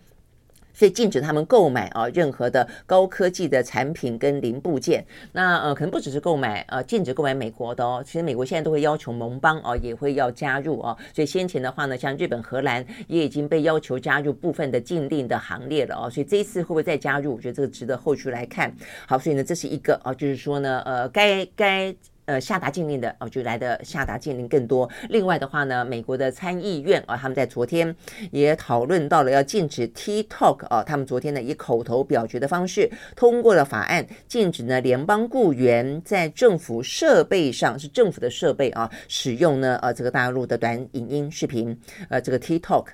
所以禁止他们购买啊任何的高科技的产品跟零部件。那呃可能不只是购买呃禁止购买美国的哦，其实美国现在都会要求盟邦啊也会要加入啊。所以先前的话呢，像日本、荷兰也已经被要求加入部分的禁令的行列了哦。所以这一次会不会再加入？我觉得这个值得后续来看。好，所以呢这是一个啊，就是说呢呃该该。呃，下达禁令的哦，就来的下达禁令更多。另外的话呢，美国的参议院啊，他们在昨天也讨论到了要禁止 TikTok 啊，他们昨天呢以口头表决的方式通过了法案，禁止呢联邦雇员在政府设备上是政府的设备啊使用呢呃这个大陆的短影音视频呃这个 TikTok。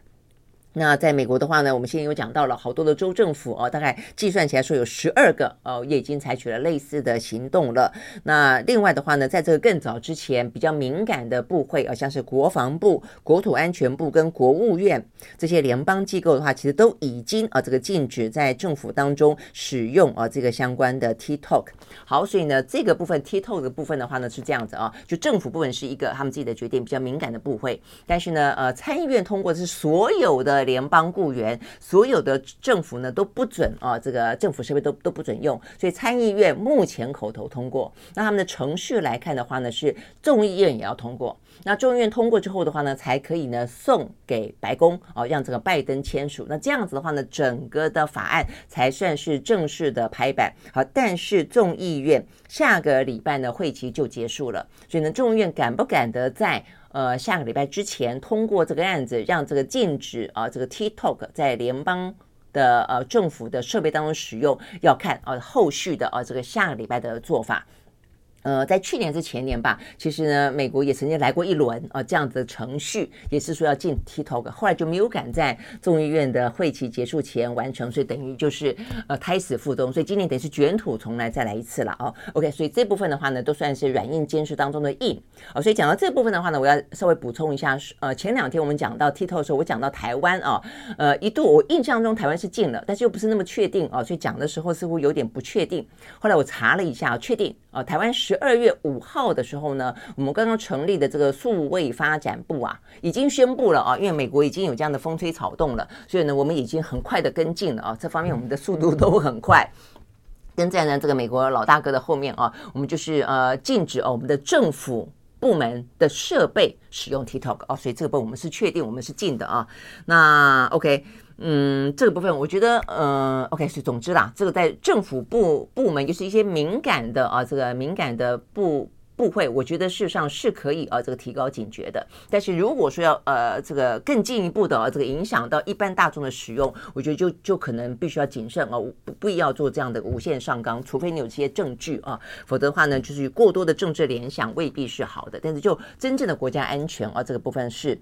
那在美国的话呢，我们现在有讲到了好多的州政府哦，大概计算起来说有十二个哦，也已经采取了类似的行动了。那另外的话呢，在这个更早之前，比较敏感的部会啊，像是国防部、国土安全部跟国务院这些联邦机构的话，其实都已经啊这个禁止在政府当中使用啊这个相关的 TikTok。好，所以呢，这个部分 TikTok 的部分的话呢是这样子啊，就政府部分是一个他们自己的决定，比较敏感的部会。但是呢，呃，参议院通过是所有的。联邦雇员，所有的政府呢都不准啊，这个政府设备都都不准用，所以参议院目前口头通过。那他们的程序来看的话呢，是众议院也要通过。那众议院通过之后的话呢，才可以呢送给白宫啊，让这个拜登签署。那这样子的话呢，整个的法案才算是正式的拍板。好，但是众议院下个礼拜呢会期就结束了，所以呢，众议院敢不敢得在？呃，下个礼拜之前通过这个案子，让这个禁止啊，这个 TikTok 在联邦的呃政府的设备当中使用，要看啊后续的啊这个下个礼拜的做法。呃，在去年是前年吧，其实呢，美国也曾经来过一轮啊，这样子的程序，也是说要进 TikTok，后来就没有赶在众议院的会期结束前完成，所以等于就是呃胎死腹中，所以今年等于是卷土重来再来一次了哦。OK，所以这部分的话呢，都算是软硬兼施当中的硬啊。所以讲到这部分的话呢，我要稍微补充一下，呃，前两天我们讲到 TikTok 的时候，我讲到台湾啊，呃，一度我印象中台湾是进了，但是又不是那么确定啊，所以讲的时候似乎有点不确定。后来我查了一下，确定啊，台湾。十二月五号的时候呢，我们刚刚成立的这个数位发展部啊，已经宣布了啊，因为美国已经有这样的风吹草动了，所以呢，我们已经很快的跟进了啊，这方面我们的速度都很快，跟在呢这个美国老大哥的后面啊，我们就是呃禁止哦我们的政府部门的设备使用 TikTok 啊，所以这个部分我们是确定我们是禁的啊，那 OK。嗯，这个部分我觉得，呃，OK，是总之啦，这个在政府部部门，就是一些敏感的啊，这个敏感的部部会，我觉得事实上是可以啊，这个提高警觉的。但是如果说要呃，这个更进一步的啊，这个影响到一般大众的使用，我觉得就就可能必须要谨慎啊，不不要做这样的无限上纲，除非你有这些证据啊，否则的话呢，就是过多的政治联想未必是好的。但是就真正的国家安全啊，这个部分是。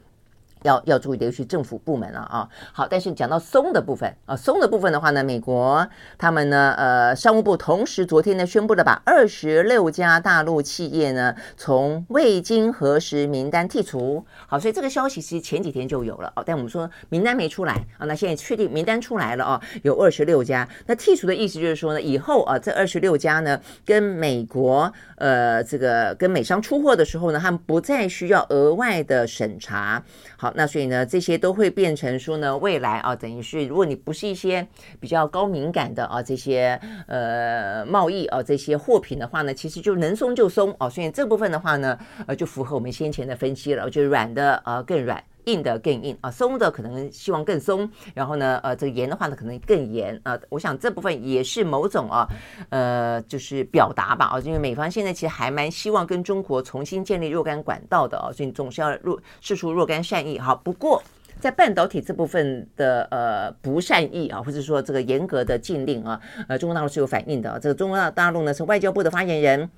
要要注意的，尤其政府部门了啊。好，但是讲到松的部分啊，松的部分的话呢，美国他们呢，呃，商务部同时昨天呢宣布了把二十六家大陆企业呢从未经核实名单剔除。好，所以这个消息其实前几天就有了啊，但我们说名单没出来啊，那现在确定名单出来了啊，有二十六家。那剔除的意思就是说呢，以后啊，这二十六家呢跟美国呃这个跟美商出货的时候呢，他们不再需要额外的审查。好。那所以呢，这些都会变成说呢，未来啊，等于是如果你不是一些比较高敏感的啊，这些呃贸易啊，这些货品的话呢，其实就能松就松啊。所以这部分的话呢，呃，就符合我们先前的分析了，就软的啊更软，硬的更硬啊，松的可能希望更松，然后呢，呃，这个严的话呢，可能更严啊。我想这部分也是某种啊，呃，就是表达吧啊，因为美方现在其实还蛮希望跟中国重新建立若干管道的啊，所以总是要若释出若干善意。好，不过在半导体这部分的呃不善意啊，或者说这个严格的禁令啊，呃，中国大陆是有反应的。这个中国大陆呢是外交部的发言人，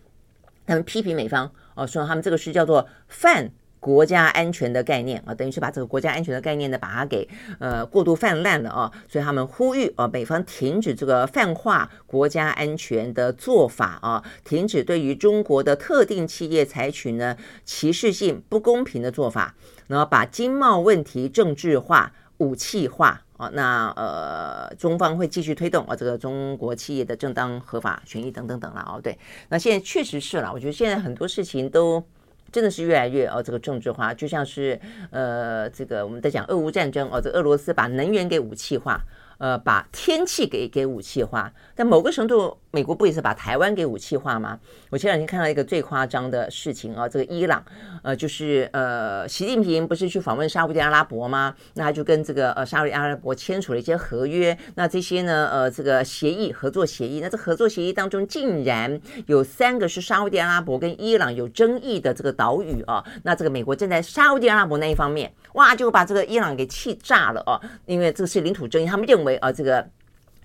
他们批评美方啊，说他们这个是叫做犯。国家安全的概念啊，等于是把这个国家安全的概念呢，把它给呃过度泛滥了啊，所以他们呼吁啊，美方停止这个泛化国家安全的做法啊，停止对于中国的特定企业采取呢歧视性、不公平的做法，然后把经贸问题政治化、武器化啊，那呃，中方会继续推动啊，这个中国企业的正当合法权益等等等了哦，对，那现在确实是了，我觉得现在很多事情都。真的是越来越哦，这个政治化，就像是呃，这个我们在讲俄乌战争哦，这俄罗斯把能源给武器化。呃，把天气给给武器化，但某个程度，美国不也是把台湾给武器化吗？我前两天看到一个最夸张的事情啊，这个伊朗，呃，就是呃，习近平不是去访问沙乌地阿拉伯吗？那他就跟这个呃沙乌地阿拉伯签署了一些合约，那这些呢，呃，这个协议合作协议，那这合作协议当中竟然有三个是沙乌地阿拉伯跟伊朗有争议的这个岛屿啊，那这个美国站在沙乌地阿拉伯那一方面，哇，就把这个伊朗给气炸了啊，因为这是领土争议，他们认为。啊，这个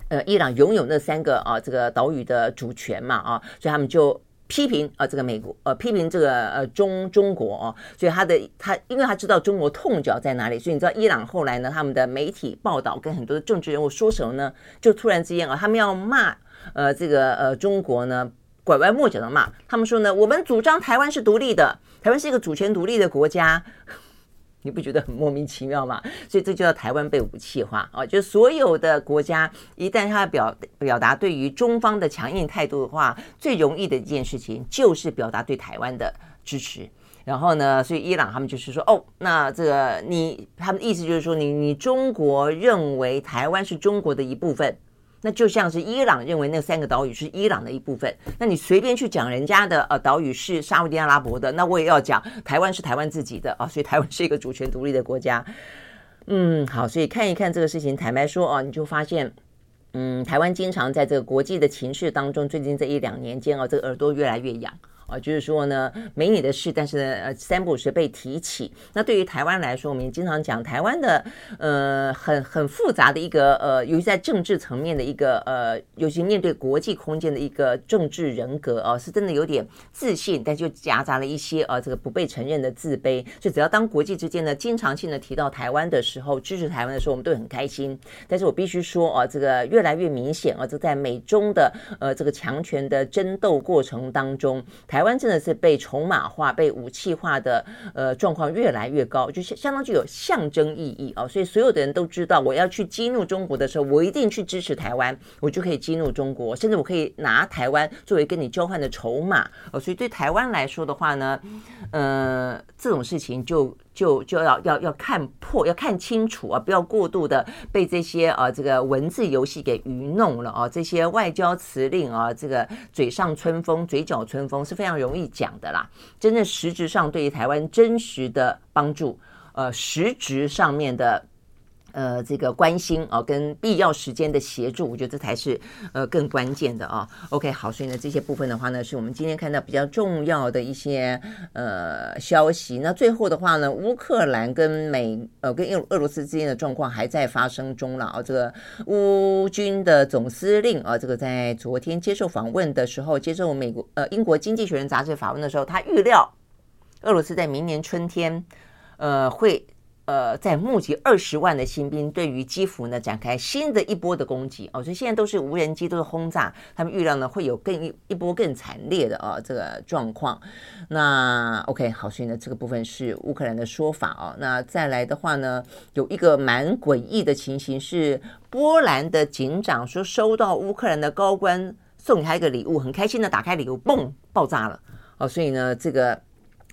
呃，伊朗拥有那三个啊，这个岛屿的主权嘛，啊，所以他们就批评啊、这个美国呃批评这个呃中中国哦，所以他的他因为他知道中国痛脚在哪里，所以你知道伊朗后来呢，他们的媒体报道跟很多的政治人物说什么呢？就突然之间啊，他们要骂呃这个呃中国呢，拐弯抹角的骂，他们说呢，我们主张台湾是独立的，台湾是一个主权独立的国家。你不觉得很莫名其妙吗？所以这就叫台湾被武器化啊！就所有的国家一旦他表表达对于中方的强硬态度的话，最容易的一件事情就是表达对台湾的支持。然后呢，所以伊朗他们就是说，哦，那这个你他们的意思就是说你，你你中国认为台湾是中国的一部分。那就像是伊朗认为那三个岛屿是伊朗的一部分，那你随便去讲人家的呃岛屿是沙乌地阿拉伯的，那我也要讲台湾是台湾自己的啊，所以台湾是一个主权独立的国家。嗯，好，所以看一看这个事情，坦白说啊，你就发现，嗯，台湾经常在这个国际的情势当中，最近这一两年间啊，这个耳朵越来越痒。啊，就是说呢，没你的事，但是呢，呃，三不五时被提起。那对于台湾来说，我们也经常讲台湾的，呃，很很复杂的一个，呃，尤其在政治层面的一个，呃，尤其面对国际空间的一个政治人格啊，是真的有点自信，但就夹杂了一些啊，这个不被承认的自卑。就只要当国际之间呢，经常性的提到台湾的时候，支持台湾的时候，我们都很开心。但是我必须说啊，这个越来越明显啊，这在美中的呃这个强权的争斗过程当中，台。台湾真的是被筹码化、被武器化的呃状况越来越高，就相相当具有象征意义啊、哦！所以所有的人都知道，我要去激怒中国的时候，我一定去支持台湾，我就可以激怒中国，甚至我可以拿台湾作为跟你交换的筹码哦。所以对台湾来说的话呢，呃，这种事情就。就就要要要看破，要看清楚啊！不要过度的被这些啊这个文字游戏给愚弄了啊！这些外交辞令啊，这个嘴上春风，嘴角春风是非常容易讲的啦。真正实质上对于台湾真实的帮助，呃，实质上面的。呃，这个关心啊，跟必要时间的协助，我觉得这才是呃更关键的啊。OK，好，所以呢，这些部分的话呢，是我们今天看到比较重要的一些呃消息。那最后的话呢，乌克兰跟美呃跟俄俄罗斯之间的状况还在发生中了啊。这个乌军的总司令啊，这个在昨天接受访问的时候，接受美国呃英国经济学人杂志访问的时候，他预料俄罗斯在明年春天呃会。呃，在募集二十万的新兵，对于基辅呢展开新的一波的攻击哦，所以现在都是无人机，都是轰炸，他们预料呢会有更一一波更惨烈的啊、哦、这个状况。那 OK 好，所以呢这个部分是乌克兰的说法哦。那再来的话呢，有一个蛮诡异的情形是，波兰的警长说收到乌克兰的高官送给他一个礼物，很开心的打开礼物，嘣，爆炸了哦，所以呢这个。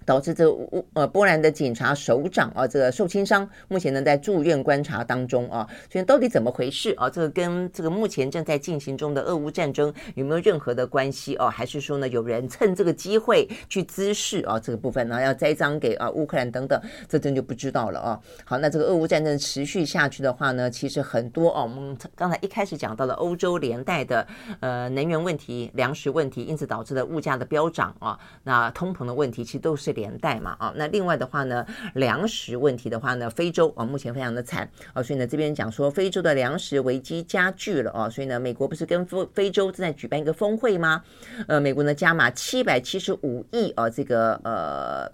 导致这乌呃波兰的警察首长啊，这个受轻伤，目前呢在住院观察当中啊。所以到底怎么回事啊？这个跟这个目前正在进行中的俄乌战争有没有任何的关系啊？还是说呢有人趁这个机会去滋事啊？这个部分呢要栽赃给啊乌克兰等等，这真就不知道了啊。好，那这个俄乌战争持续下去的话呢，其实很多啊，我们刚才一开始讲到了欧洲连带的呃能源问题、粮食问题，因此导致的物价的飙涨啊，那通膨的问题其实都是。连带嘛啊，那另外的话呢，粮食问题的话呢，非洲啊目前非常的惨啊，所以呢这边讲说非洲的粮食危机加剧了啊，所以呢美国不是跟非非洲正在举办一个峰会吗？呃，美国呢加码七百七十五亿啊这个呃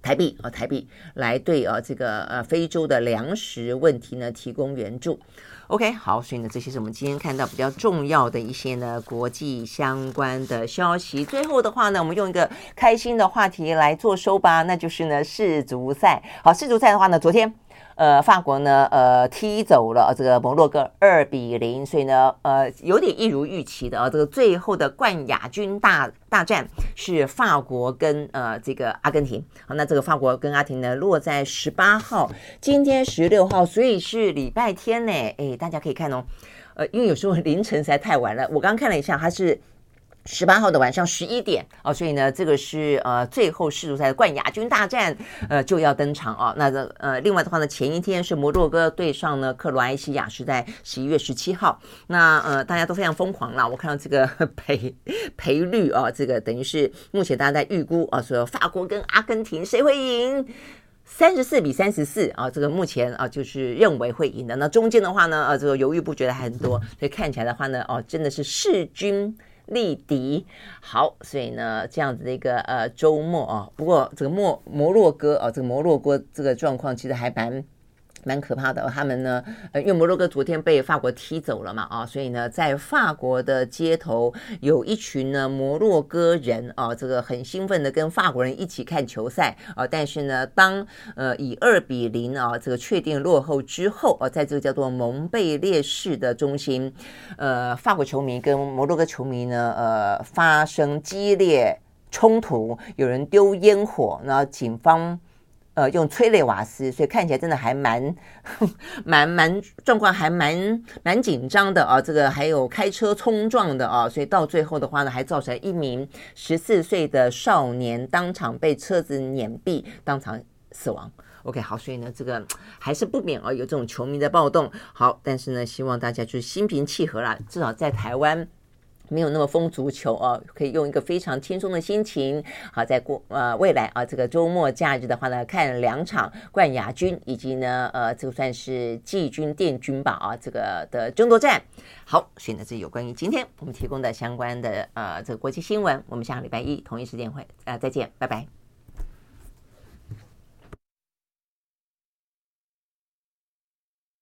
台币啊台币来对啊这个呃非洲的粮食问题呢提供援助。OK，好，所以呢，这些是我们今天看到比较重要的一些呢国际相关的消息。最后的话呢，我们用一个开心的话题来做收吧，那就是呢世足赛。好，世足赛的话呢，昨天。呃，法国呢，呃，踢走了这个摩洛哥二比零，所以呢，呃，有点一如预期的啊。这个最后的冠亚军大大战是法国跟呃这个阿根廷。好，那这个法国跟阿根廷呢，落在十八号，今天十六号，所以是礼拜天呢。哎，大家可以看哦，呃，因为有时候凌晨实在太晚了，我刚看了一下，它是。十八号的晚上十一点哦，所以呢，这个是呃最后世足赛的冠亚军大战，呃就要登场哦。那这呃另外的话呢，前一天是摩洛哥对上呢克罗埃西亚，是在十一月十七号。那呃大家都非常疯狂啦，我看到这个 赔赔率啊，这个等于是目前大家在预估啊，说法国跟阿根廷谁会赢？三十四比三十四啊，这个目前啊就是认为会赢的。那中间的话呢，呃这个犹豫不决的还很多，所以看起来的话呢，哦真的是势均。力敌。好，所以呢，这样子的一个呃周末啊，不过这个摩摩洛哥啊，这个摩洛哥这个状况其实还蛮。蛮可怕的，他们呢，呃，因为摩洛哥昨天被法国踢走了嘛，啊，所以呢，在法国的街头有一群呢摩洛哥人啊，这个很兴奋的跟法国人一起看球赛啊，但是呢，当呃以二比零啊这个确定落后之后啊，在这个叫做蒙贝列市的中心，呃，法国球迷跟摩洛哥球迷呢，呃，发生激烈冲突，有人丢烟火，然后警方。呃，用催泪瓦斯，所以看起来真的还蛮、蛮、蛮状况，还蛮蛮紧张的啊。这个还有开车冲撞的啊，所以到最后的话呢，还造成一名十四岁的少年当场被车子碾毙，当场死亡。OK，好，所以呢，这个还是不免啊有这种球迷的暴动。好，但是呢，希望大家就是心平气和啦，至少在台湾。没有那么疯足球啊，可以用一个非常轻松的心情，好，在过呃未来啊这个周末假日的话呢，看两场冠亚军以及呢呃这个算是季军电军吧啊这个的争夺战。好，所以呢这有关于今天我们提供的相关的呃这个国际新闻，我们下个礼拜一同一时间会呃再见，拜拜。